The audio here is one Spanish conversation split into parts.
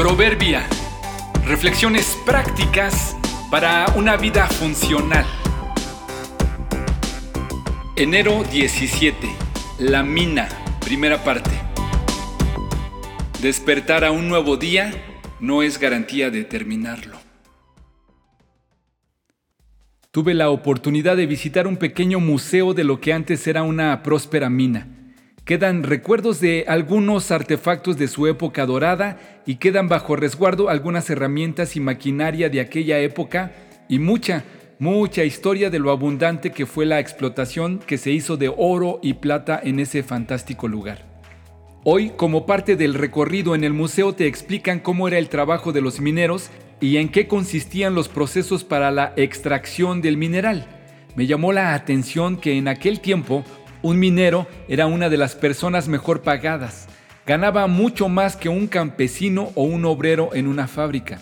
Proverbia. Reflexiones prácticas para una vida funcional. Enero 17. La mina. Primera parte. Despertar a un nuevo día no es garantía de terminarlo. Tuve la oportunidad de visitar un pequeño museo de lo que antes era una próspera mina. Quedan recuerdos de algunos artefactos de su época dorada y quedan bajo resguardo algunas herramientas y maquinaria de aquella época y mucha, mucha historia de lo abundante que fue la explotación que se hizo de oro y plata en ese fantástico lugar. Hoy, como parte del recorrido en el museo, te explican cómo era el trabajo de los mineros y en qué consistían los procesos para la extracción del mineral. Me llamó la atención que en aquel tiempo un minero era una de las personas mejor pagadas. Ganaba mucho más que un campesino o un obrero en una fábrica.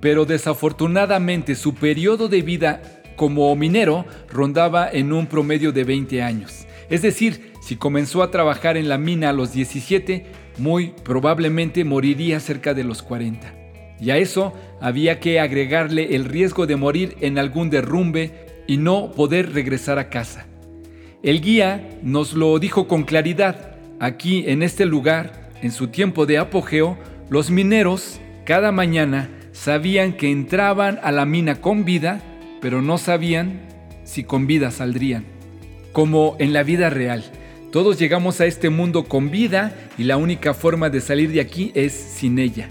Pero desafortunadamente su periodo de vida como minero rondaba en un promedio de 20 años. Es decir, si comenzó a trabajar en la mina a los 17, muy probablemente moriría cerca de los 40. Y a eso había que agregarle el riesgo de morir en algún derrumbe y no poder regresar a casa. El guía nos lo dijo con claridad. Aquí, en este lugar, en su tiempo de apogeo, los mineros cada mañana sabían que entraban a la mina con vida, pero no sabían si con vida saldrían. Como en la vida real, todos llegamos a este mundo con vida y la única forma de salir de aquí es sin ella.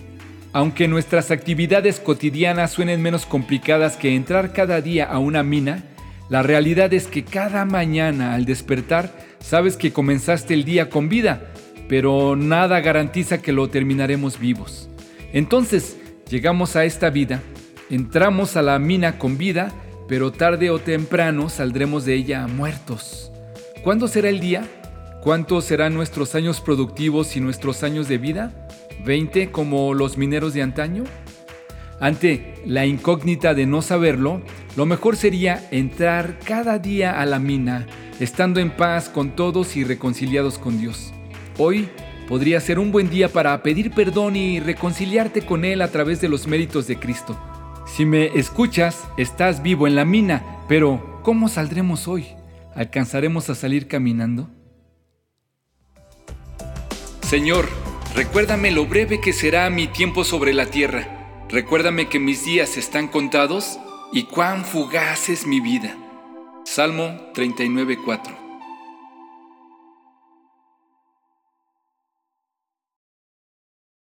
Aunque nuestras actividades cotidianas suenen menos complicadas que entrar cada día a una mina, la realidad es que cada mañana al despertar sabes que comenzaste el día con vida, pero nada garantiza que lo terminaremos vivos. Entonces, llegamos a esta vida, entramos a la mina con vida, pero tarde o temprano saldremos de ella muertos. ¿Cuándo será el día? ¿Cuántos serán nuestros años productivos y nuestros años de vida? ¿20 como los mineros de antaño? Ante la incógnita de no saberlo, lo mejor sería entrar cada día a la mina, estando en paz con todos y reconciliados con Dios. Hoy podría ser un buen día para pedir perdón y reconciliarte con Él a través de los méritos de Cristo. Si me escuchas, estás vivo en la mina, pero ¿cómo saldremos hoy? ¿Alcanzaremos a salir caminando? Señor, recuérdame lo breve que será mi tiempo sobre la tierra Recuérdame que mis días están contados y cuán fugaz es mi vida. Salmo 39.4